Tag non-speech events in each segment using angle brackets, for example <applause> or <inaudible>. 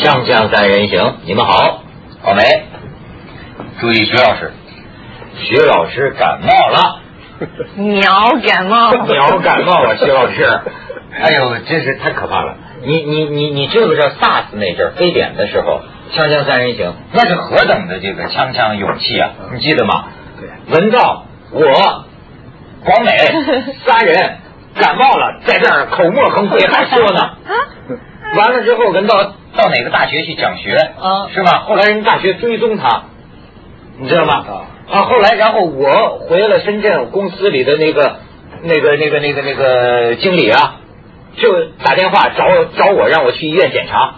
锵锵三人行，你们好，好没？注意，徐老师，徐老师感冒了，<laughs> 鸟感冒，鸟感冒了，<laughs> 徐老师，哎呦，真是太可怕了！你你你你知不知道 SARS 那阵非典的时候，锵锵三人行那是何等的这个锵锵勇气啊！你记得吗？对，文道，我，广美 <laughs> 三人感冒了，在这儿口沫横飞还说呢。完了之后，文道到哪个大学去讲学，啊是吧？后来人大学追踪他，你知道吗？啊啊，后来然后我回了深圳，公司里的那个那个那个那个那个经理啊，就打电话找找我，让我去医院检查。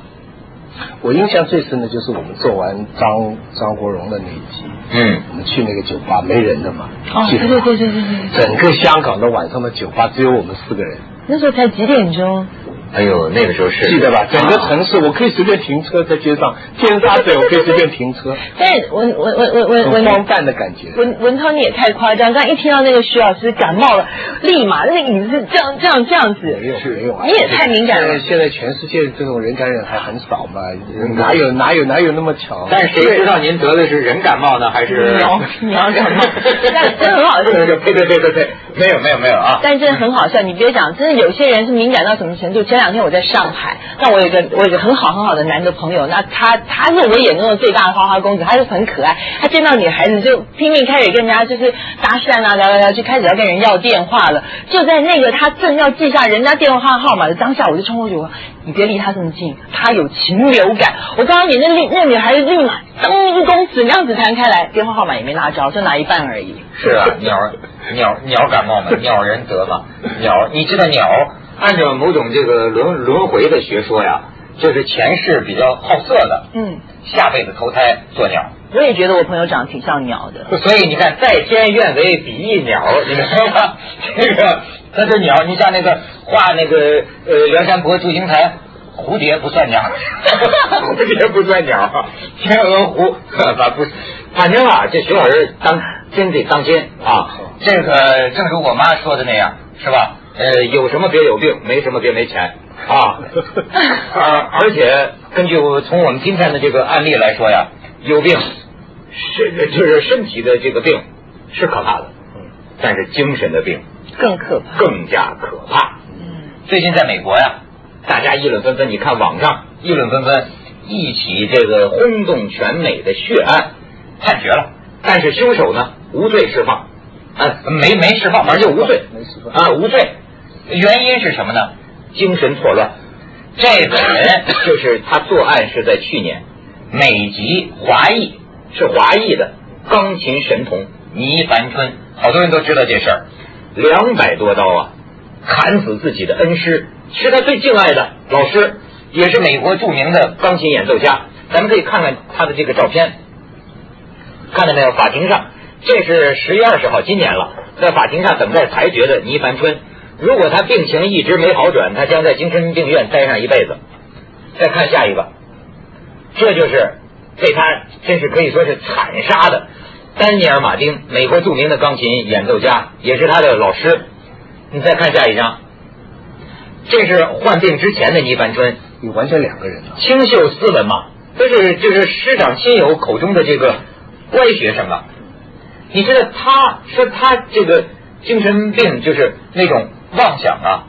我印象最深的就是我们做完张张国荣的那一集，嗯，我们去那个酒吧没人的嘛，哦，对对对对对对，整个香港的晚上的酒吧只有我们四个人，那时候才几点钟？哎呦，那个时候是记得吧？整个啊城市我可以随便停车在街上，尖沙咀我可以随便停车，但是文文文文文文很荒诞的感觉。文文涛你也太夸张，刚一听到那个徐老师感冒了，立马那个椅子是这样这样这样子，没有没有啊！你也太敏感了现在全世界这种人感染还很少嘛，哪有哪有哪有那么巧？但是谁知道您得的是人感冒呢，还是鸟鸟感冒那真的很好对对对对对对，没有没有没有啊！但真的很好笑，你别讲，真的有些人是敏感到什么程度？前两天我在上海，那我有个我有个很好很好的男的朋友，那他他是我眼中的最大的花花公子，他就很可爱，他见到女孩子就拼命开始跟人家就是搭讪啊，聊聊聊，就开始要跟人要电话了。就在那个他正要记下人家电话号码的当下，我就冲过去我说：“你别离他这么近，他有禽流感。”我告诉你，那那女孩子立马噔一公尺那样子弹开来，电话号码也没拿着，就拿一半而已。是啊，鸟鸟鸟感冒嘛，鸟人得嘛，鸟你知道鸟按照某种这个轮轮回的学说呀，就是前世比较好色的，嗯，下辈子投胎做鸟。我也觉得我朋友长得挺像鸟的。所以你看，在天愿为比翼鸟，你知道吗？<laughs> 这个它是鸟，你像那个画那个呃梁山伯、祝英台，蝴蝶不算鸟，<laughs> 蝴蝶不算鸟，天鹅湖反不，反正啊，这徐老师当真得当心啊。这个正如我妈说的那样，是吧？呃，有什么别有病，没什么别没钱啊。啊，<laughs> 而且根据我从我们今天的这个案例来说呀，有病是就是身体的这个病是可怕的，但是精神的病更可怕。更加可怕。最近在美国呀，大家议论纷纷，你看网上议论纷纷，一起这个轰动全美的血案判决了，但是凶手呢无罪释放，啊，没没释放，反正就无罪，没释放啊，无罪。原因是什么呢？精神错乱。这个人就是他作案是在去年，美籍华裔是华裔的钢琴神童倪凡春，好多人都知道这事儿，两百多刀啊，砍死自己的恩师，是他最敬爱的老师，也是美国著名的钢琴演奏家。咱们可以看看他的这个照片，看到没有？法庭上，这是十月二十号，今年了，在法庭上等待裁决的倪凡春。如果他病情一直没好转，他将在精神病院待上一辈子。再看下一个，这就是被他真是可以说是惨杀的丹尼尔·马丁，美国著名的钢琴演奏家，也是他的老师。你再看下一张，这是患病之前的倪凡春，你完全两个人啊！清秀斯文嘛，这是就是师长亲友口中的这个乖学生啊。你知道他说他这个精神病就是那种妄想啊，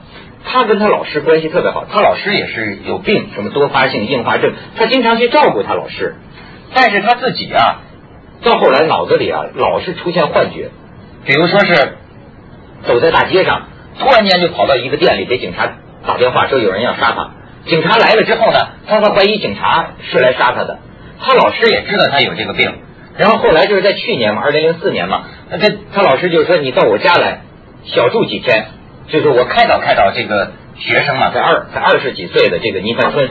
他跟他老师关系特别好，他老师也是有病，什么多发性硬化症，他经常去照顾他老师，但是他自己啊，到后来脑子里啊老是出现幻觉，比如说是走在大街上，突然间就跑到一个店里给警察打电话说有人要杀他，警察来了之后呢，他他怀疑警察是来杀他的，他老师也知道他有这个病，然后后来就是在去年嘛，二零零四年嘛，那他他老师就说你到我家来小住几天，就是我开导开导这个学生嘛，在二在二十几岁的这个倪凡春，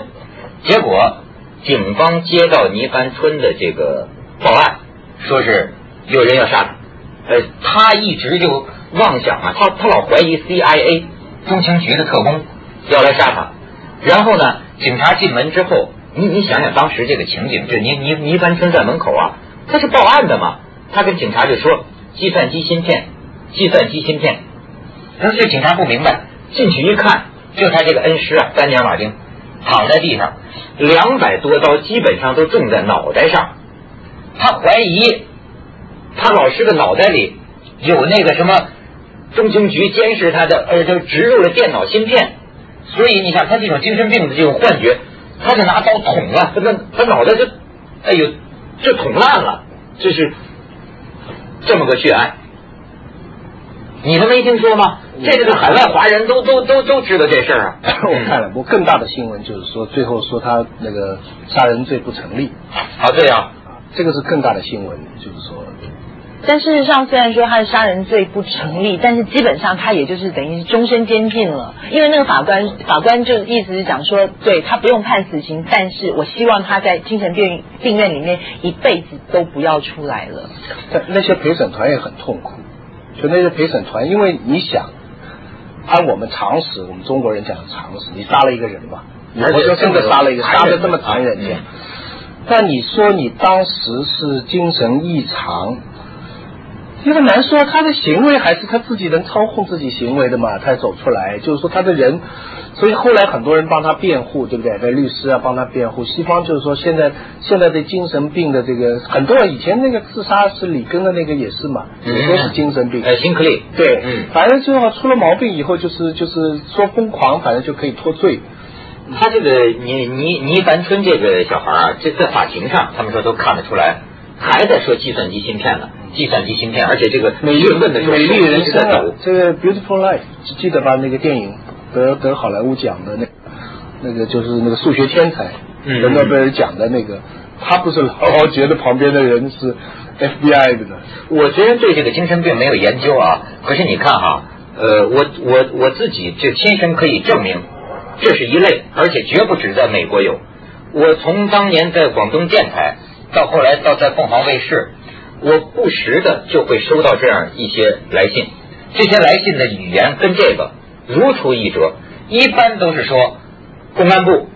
结果警方接到倪凡春的这个报案，说是有人要杀他，呃，他一直就妄想啊，他他老怀疑 CIA 中情局的特工要来杀他，然后呢，警察进门之后，你你想想当时这个情景，就倪倪倪凡春在门口啊，他是报案的嘛，他跟警察就说计算机芯片，计算机芯片，然后这警察不明白，进去一看，就他这个恩师啊，丹尼尔马丁，躺在地上，两百多刀基本上都中在脑袋上。他怀疑他老师的脑袋里有那个什么中情局监视他的，呃，就植入了电脑芯片。所以你想，他这种精神病的这种幻觉，他就拿刀捅了，他那他脑袋就，哎呦，就捅烂了，这是这么个血案。你都没听说吗？这个是海外华人都都都都知道这事儿啊。<laughs> 我看了，不过更大的新闻就是说，最后说他那个杀人罪不成立。啊，对呀，这个是更大的新闻，就是说。但事实上，虽然说他的杀人罪不成立，但是基本上他也就是等于是终身监禁了。因为那个法官法官就意思是讲说，对他不用判死刑，但是我希望他在精神病病院里面一辈子都不要出来了。但那些陪审团也很痛苦，就那些陪审团，因为你想，按我们常识，我们中国人讲的常识，你杀了一个人嘛，而且我就真的杀了一个，杀的这么残忍嗯但你说你当时是精神异常，因为难说他的行为还是他自己能操控自己行为的嘛，他走出来，就是说他的人，所以后来很多人帮他辩护，对不对？那律师啊帮他辩护。西方就是说现在现在的精神病的这个很多人以前那个自杀是里根的那个也是嘛，也都是精神病。呃，辛克利，对，嗯，反正最后出了毛病以后，就是就是说疯狂，反正就可以脱罪。他这个倪倪倪凡春这个小孩啊，这在法庭上，他们说都看得出来，还在说计算机芯片呢，计算机芯片，而且这个美丽问的美丽人生啊这个 Beautiful Life 记得吧？那个电影得得好莱坞奖的那那个就是那个数学天才嗯得诺贝尔奖的那个，他不是老老觉得旁边的人是 FBI 的呢？我虽然对这个精神病没有研究啊，可是你看哈，呃，我我我自己就亲身可以证明，这是一类，而且绝不止在美国有。我从当年在广东电台，到后来到在凤凰卫视，我不时的就会收到这样一些来信，这些来信的语言跟这个如出一辙，一般都是说公安部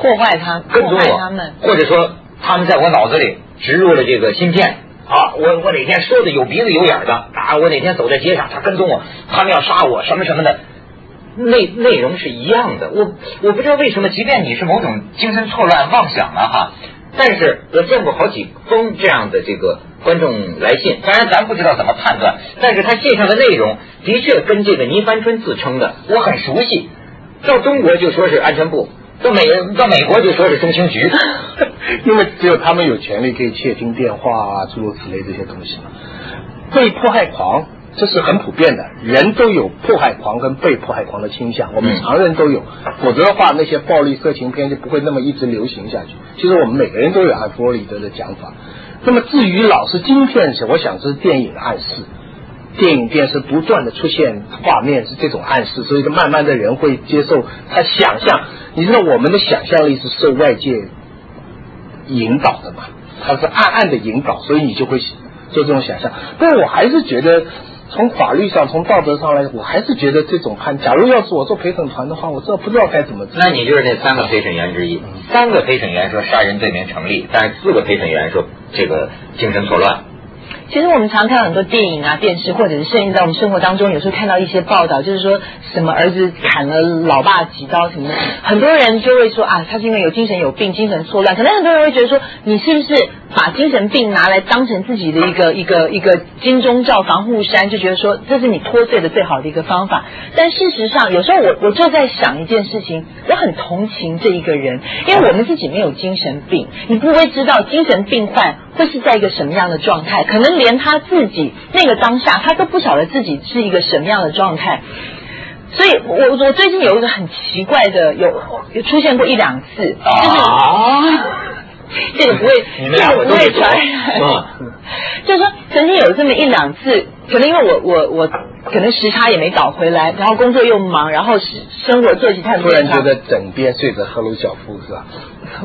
破坏他，跟踪我，他们。或者说他们在我脑子里植入了这个芯片啊，我我哪天说的有鼻子有眼的啊，我哪天走在街上，他跟踪我，他们要杀我什么什么的，内内容是一样的。我我不知道为什么，即便你是某种精神错乱妄想啊哈，但是我见过好几封这样的这个观众来信，当然咱不知道怎么判断，但是他信上的内容的确跟这个倪凡春自称的我很熟悉，到中国就说是安全部。到美到美国就说是中情局，<laughs> 因为只有他们有权利可以窃听电话啊，诸如此类这些东西嘛。被迫害狂这是很普遍的，人都有迫害狂跟被迫害狂的倾向，我们嗯常人都有，否则的话那些暴力色情片就不会那么一直流行下去。其实我们每个人都有按弗洛里德的讲法。那么至于老是金片是，我想这是电影的暗示。电影、电视不断的出现画面是这种暗示，所以慢慢的人会接受他想象。你知道我们的想象力是受外界引导的嘛？他是暗暗的引导，所以你就会做这种想象。但我还是觉得，从法律上、从道德上来，我还是觉得这种判，假如要是我做陪审团的话，我这不知道该怎么做。那你就是那三个陪审员之一。三个陪审员说杀人罪名成立，但是四个陪审员说这个精神错乱。其实我们常看到很多电影啊、电视，或者是甚至在我们生活当中，有时候看到一些报道，就是说什么儿子砍了老爸几刀什么的，很多人就会说啊，他是因为有精神有病、精神错乱。可能很多人会觉得说，你是不是把精神病拿来当成自己的一个 <laughs> 一个一个金钟罩防护衫，就觉得说这是你脱罪的最好的一个方法。但事实上，有时候我我就在想一件事情，我很同情这一个人，因为我们自己没有精神病，你不会知道精神病患会是在一个什么样的状态，可能连他自己那个当下，他都不晓得自己是一个什么样的状态。所以我我最近有一个很奇怪的，有有出现过一两次，就是、<laughs> 这个不会，<laughs> 这个不会我都没懂传染。嗯 <laughs> 就是说，曾经有这么一两次，可能因为我我我可能时差也没倒回来，然后工作又忙，然后是生活作息太突然觉得枕边睡着赫鲁晓夫是吧？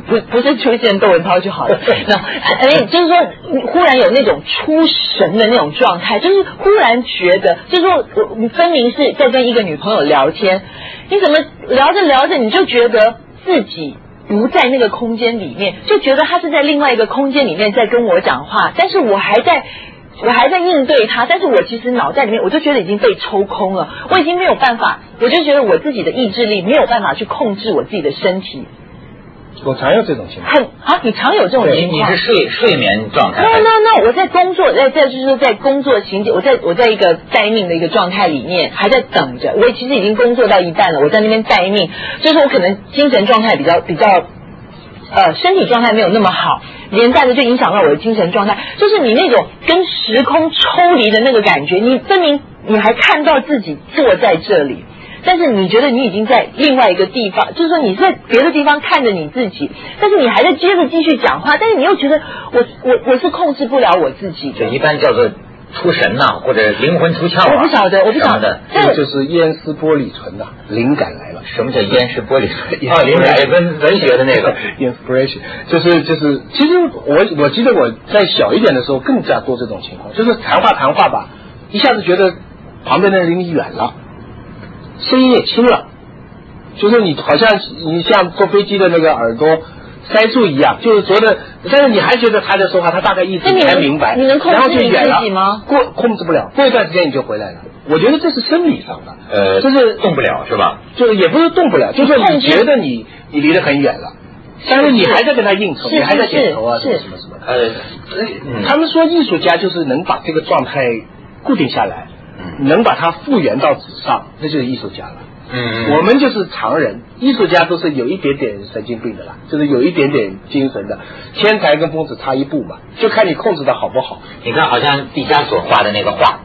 不不是出现窦文涛就好了，那哎，就是说忽然有那种出神的那种状态，就是忽然觉得，就是说我你分明是在跟一个女朋友聊天，你怎么聊着聊着你就觉得自己。不在那个空间里面，就觉得他是在另外一个空间里面在跟我讲话，但是我还在，我还在应对他，但是我其实脑袋里面我就觉得已经被抽空了，我已经没有办法，我就觉得我自己的意志力没有办法去控制我自己的身体，我常有这种情况。很啊，你常有这种你你情况是。睡睡眠状态 no？no no，我在工作，在在就是说在工作情节，我在我在一个待命的一个状态里面，还在等着。我其实已经工作到一半了，我在那边待命，就是我可能精神状态比较比较。呃，身体状态没有那么好，连带着就影响到我的精神状态。就是你那种跟时空抽离的那个感觉，你分明你还看到自己坐在这里，但是你觉得你已经在另外一个地方，就是说你在别的地方看着你自己，但是你还在接着继续讲话，但是你又觉得我我我是控制不了我自己的。对一般叫做出神呐、或者灵魂出窍啊。我不晓得我不晓得这个就是烟丝玻璃唇呐、灵感来了。什么叫烟丝玻璃唇？啊，<laughs> 灵感文文学的那个。inspiration，就是就是，其实我我记得我在小一点的时候更加多这种情况，就是谈话谈话吧，一下子觉得旁边的人离你远了，声音也轻了，就是你好像你像坐飞机的那个耳朵塞住一样，就是觉得，但是你还觉得他在说话，他大概意思你还明白，你能控制然后就远了你自己吗？过控制不了，过一段时间你就回来了。我觉得这是生理上的，呃，就是动不了是吧？就是也不是动不了，就是你觉得你你离得很远了，但是你还在跟他应酬，你还在点头啊，什么什么什么。呃，嗯他们说艺术家就是能把这个状态固定下来，嗯能把它复原到纸上，那就是艺术家了。嗯我们就是常人，艺术家都是有一点点神经病的啦，就是有一点点精神的。天才跟疯子差一步嘛，就看你控制的好不好。你看，好像毕加索画的那个画，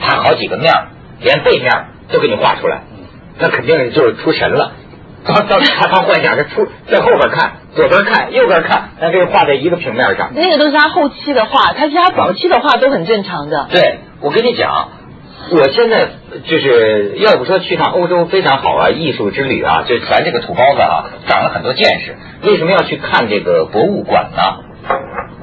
他好几个面儿，连背面儿都给你画出来，那肯定就是出神了。到到他他幻想是出在后边看，左边看，右边看，那这个画在一个平面上。那个都是他后期的画，他其实他早期的画都很正常的。对，我跟你讲，我现在就是要不说去趟欧洲非常好啊，艺术之旅啊，就咱这个土包子啊，长了很多见识。为什么要去看这个博物馆呢？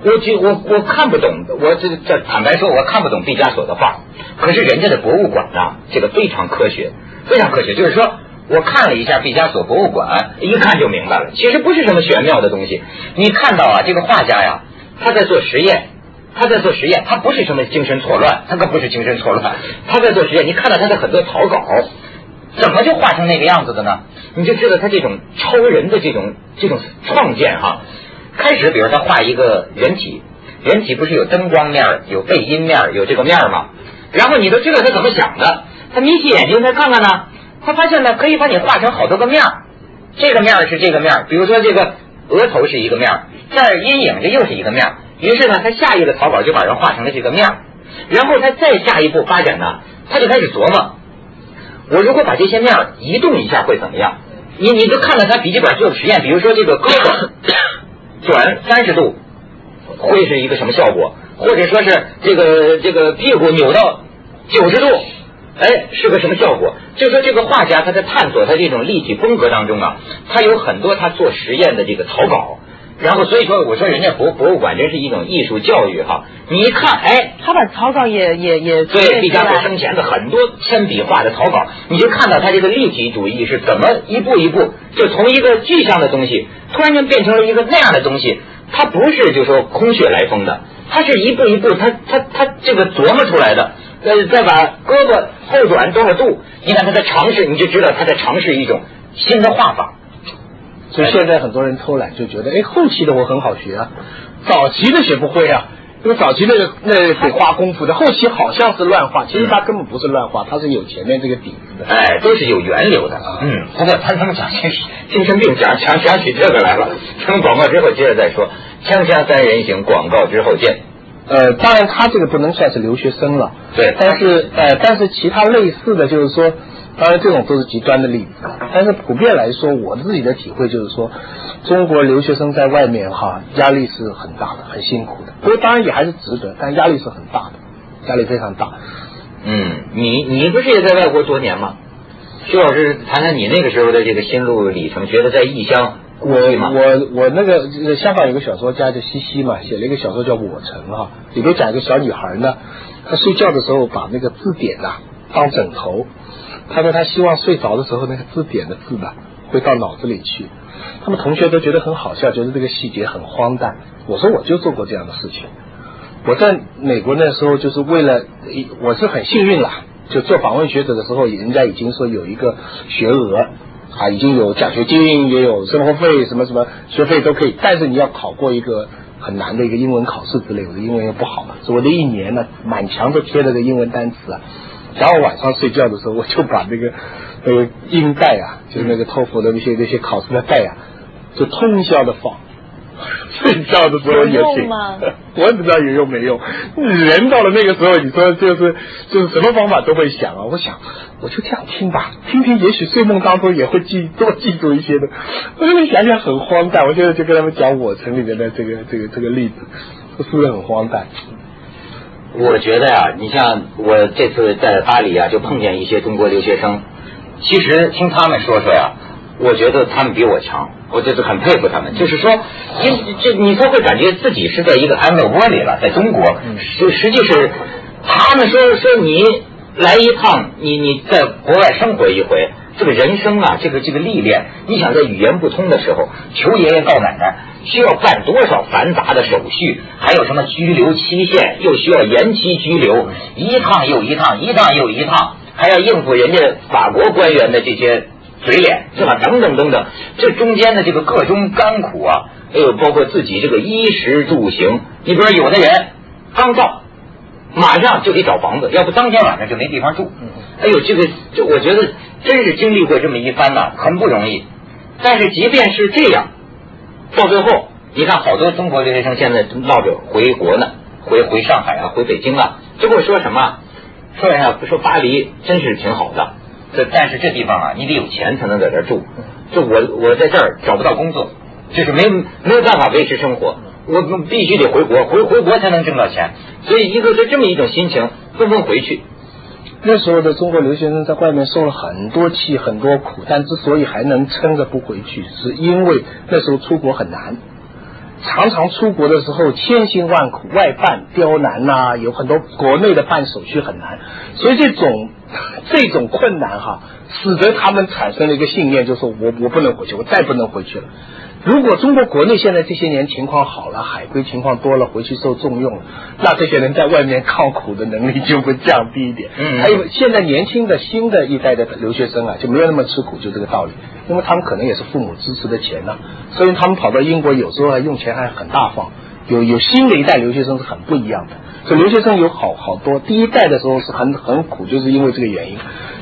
我就我我看不懂，我这这坦白说，我看不懂毕加索的画。可是人家的博物馆呢，这个非常科学，非常科学。就是说我看了一下毕加索博物馆，一看就明白了，其实不是什么玄妙的东西。你看到啊，这个画家呀，他在做实验，他在做实验，他不是什么精神错乱，他可不是精神错乱，他在做实验。你看到他的很多草稿，怎么就画成那个样子的呢？你就知道他这种超人的这种这种创建哈。开始，比如他画一个人体，人体不是有灯光面、有背阴面、有这个面吗？然后你都知道他怎么想的，他眯起眼睛再看看呢，他发现呢可以把你画成好多个面，这个面是这个面，比如说这个额头是一个面，这儿阴影这又是一个面。于是呢，他下一个草稿就把人画成了这个面儿，然后他再下一步发展呢，他就开始琢磨，我如果把这些面儿移动一下会怎么样？你你就看到他笔记本做的实验，比如说这个胳膊转三十度，会是一个什么效果？或者说是这个这个屁股扭到九十度，哎，是个什么效果？就说这个画家他在探索他这种立体风格当中啊，他有很多他做实验的这个草稿。然后所以说，我说人家博博物馆真是一种艺术教育哈。你一看，哎，他把草稿也也也对毕加索生前的很多铅笔画的草稿，你就看到他这个立体主义是怎么一步一步就从一个具象的东西，突然间变成了一个那样的东西。他不是就说空穴来风的，他是一步一步，他他他这个琢磨出来的。呃，再把胳膊后转多少度，你看他在尝试，你就知道他在尝试一种新的画法。所以现在很多人偷懒，就觉得哎，后期的我很好学啊，早期的学不会啊。因为早期那个那得花功夫的，后期好像是乱画，其实他根本不是乱画，他是有前面这个底子的。哎，都是有源流的。啊嗯，他在他他们讲精精神病讲讲讲起这个来了。听广告之后接着再说。锵锵三人行，广告之后见。呃，当然他这个不能算是留学生了，对但是呃，但是其他类似的就是说，当然这种都是极端的例子，但是普遍来说，我自己的体会就是说，中国留学生在外面哈压力是很大的，很辛苦的，不过当然也还是值得，但压力是很大的，压力非常大。嗯，你你不是也在外国多年吗？徐老师谈谈你那个时候的这个心路历程，觉得在异乡孤我？我我那个呃香港有个小说家叫西西嘛，写了一个小说叫《我城》哈，里头讲一个小女孩呢，她睡觉的时候把那个字典呐、当枕头，他说他希望睡着的时候那个字典的字呢会到脑子里去。他们同学都觉得很好笑，觉得这个细节很荒诞。我说我就做过这样的事情。我在美国那时候就是为了，我是很幸运了，就做访问学者的时候，人家已经说有一个学额，啊，已经有奖学金，也有生活费，什么什么学费都可以，但是你要考过一个很难的一个英文考试之类，我的英文又不好，所以我的一年呢，满墙都贴了个英文单词啊。然后晚上睡觉的时候，我就把那个 <laughs> 那个音带啊，就是那个托福的那些那些考试的带啊，就通宵的放。睡觉的时候也行，<laughs> 我也不知道有用没用。人到了那个时候，你说就是就是什么方法都会想啊。我想我就这样听吧，听听，也许睡梦当中也会记多记住一些的。我现在想想很荒诞，我现在就跟他们讲我城里面的这个这个这个例子，是不是很荒诞？我觉得呀，你像我这次在巴黎啊，就碰见一些中国留学生。其实听他们说说呀，我觉得他们比我强，我就是很佩服他们。就是说，因这你才会感觉自己是在一个安乐窝里了，在中国。实实际是，他们说说你来一趟，你你在国外生活一回。这个人生啊，这个这个历练，你想在语言不通的时候求爷爷告奶奶，需要办多少繁杂的手续，还有什么拘留期限，又需要延期拘留，一趟又一趟，一趟又一趟，还要应付人家法国官员的这些嘴脸，是吧？等等等等，这中间的这个各种甘苦啊，还有包括自己这个衣食住行，你比如有的人刚到。马上就得找房子，要不当天晚上就没地方住。哎呦，这个就我觉得真是经历过这么一番呐，很不容易。但是即便是这样，到最后，你看好多中国留学生现在闹着回国呢，回回上海啊，回北京啊，最后说什么？说呀，说巴黎真是挺好的，这但是这地方啊，你得有钱才能在这住。就我我在这儿找不到工作，就是没没有办法维持生活。我必须得回国，回回国才能挣到钱，所以一个个这么一种心情，纷纷回去。那时候的中国留学生在外面受了很多气、很多苦，但之所以还能撑着不回去，是因为那时候出国很难，常常出国的时候千辛万苦，外办刁难呐，有很多国内的办手续很难，所以这种 <laughs> 这种困难哈，使得他们产生了一个信念，就是我我不能回去，我再不能回去了。如果中国国内现在这些年情况好了，海归情况多了，回去受重用了，那这些人在外面抗苦的能力就会降低一点。嗯，还有现在年轻的新的一代的留学生啊，就没有那么吃苦，就这个道理。因为他们可能也是父母支持的钱呢，所以他们跑到英国有时候还用钱还很大方。有有新的一代留学生是很不一样的，所以留学生有好好多。第一代的时候是很很苦，就是因为这个原因，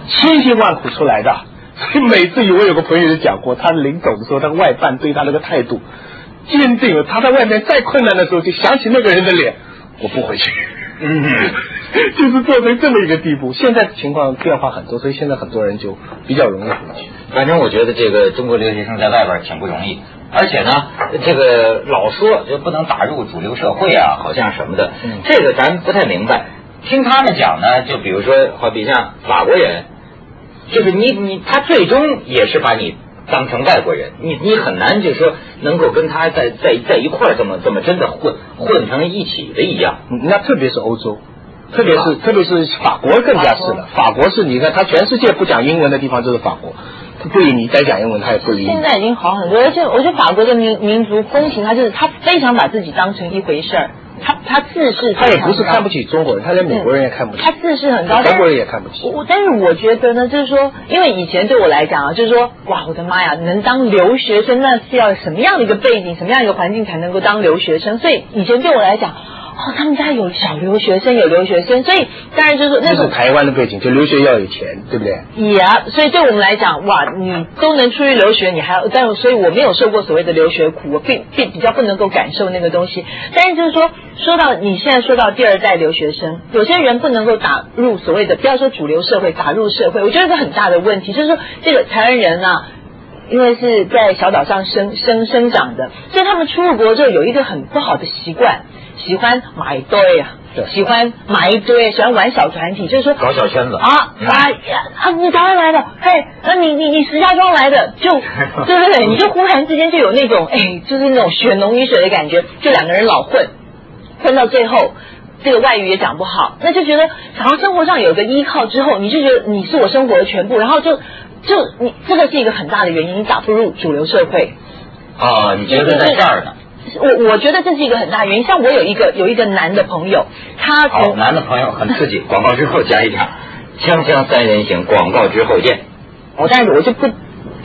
千辛万苦出来的。所以每次我有个朋友就讲过，他临走的时候，他外办对他那个态度坚定了。他在外面再困难的时候，就想起那个人的脸，我不回去。<laughs> 嗯，就是做成这么一个地步。现在情况变化很多，所以现在很多人就比较容易回去。反正我觉得这个中国留学生在外边挺不容易，而且呢，这个老说就不能打入主流社会啊，好像什么的，这个咱不太明白。听他们讲呢，就比如说，好比像法国人。就是你你他最终也是把你当成外国人，你你很难就是说能够跟他在在在一块儿这么这么真的混混成一起的一样。那特别是欧洲，特别是特别是法国更加是了。法国是你看，他全世界不讲英文的地方就是法国，他不允你再讲英文，他也不理。现在已经好很多，而且我觉得法国的民民族风情，他就是他非常把自己当成一回事儿。他他自视，他也不是看不起中国人，他连美国人也看不起。他自视很高，德国人也看不起。我但是我觉得呢，就是说，因为以前对我来讲啊，就是说，哇，我的妈呀，能当留学生那是要什么样的一个背景，什么样一个环境才能够当留学生？所以以前对我来讲。哦，他们家有小留学生，有留学生，所以当然就是那是台湾的背景，就留学要有钱，对不对？也，所以对我们来讲，哇，你都能出去留学，你还要，但所以我没有受过所谓的留学苦，我并并比较不能够感受那个东西。但是就是说，说到你现在说到第二代留学生，有些人不能够打入所谓的，不要说主流社会，打入社会，我觉得是很大的问题。就是说，这个台湾人啊，因为是在小岛上生生生长的，所以他们出入国之后有一个很不好的习惯。喜欢买堆啊，喜欢买一堆，喜欢玩小团体，就是说搞小圈子。啊啊啊！你台湾来的，嘿，那你你你石家庄来的，就 <laughs> 对对？对，你就忽然之间就有那种哎，就是那种血浓于水的感觉，就两个人老混，混到最后，这个外语也讲不好，那就觉得好像生活上有个依靠之后，你就觉得你是我生活的全部，然后就就你这个是一个很大的原因，你打不入主流社会。啊，你觉得在这儿呢？我我觉得这是一个很大原因。像我有一个有一个男的朋友，他好男的朋友很刺激。广告之后加一条，锵锵三人行，广告之后见。我但是我就不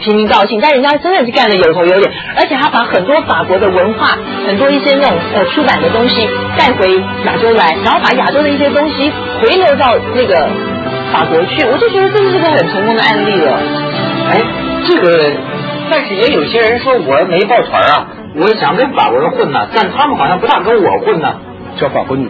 平民道姓，但人家真的是干的有头有脸，而且他把很多法国的文化，很多一些那种呃出版的东西带回亚洲来，然后把亚洲的一些东西回流到那个法国去，我就觉得这是个很成功的案例了。哎，这个，但是也有些人说我没抱团啊，我想跟法国人混呢，但他们好像不大跟我混呢。叫法国女。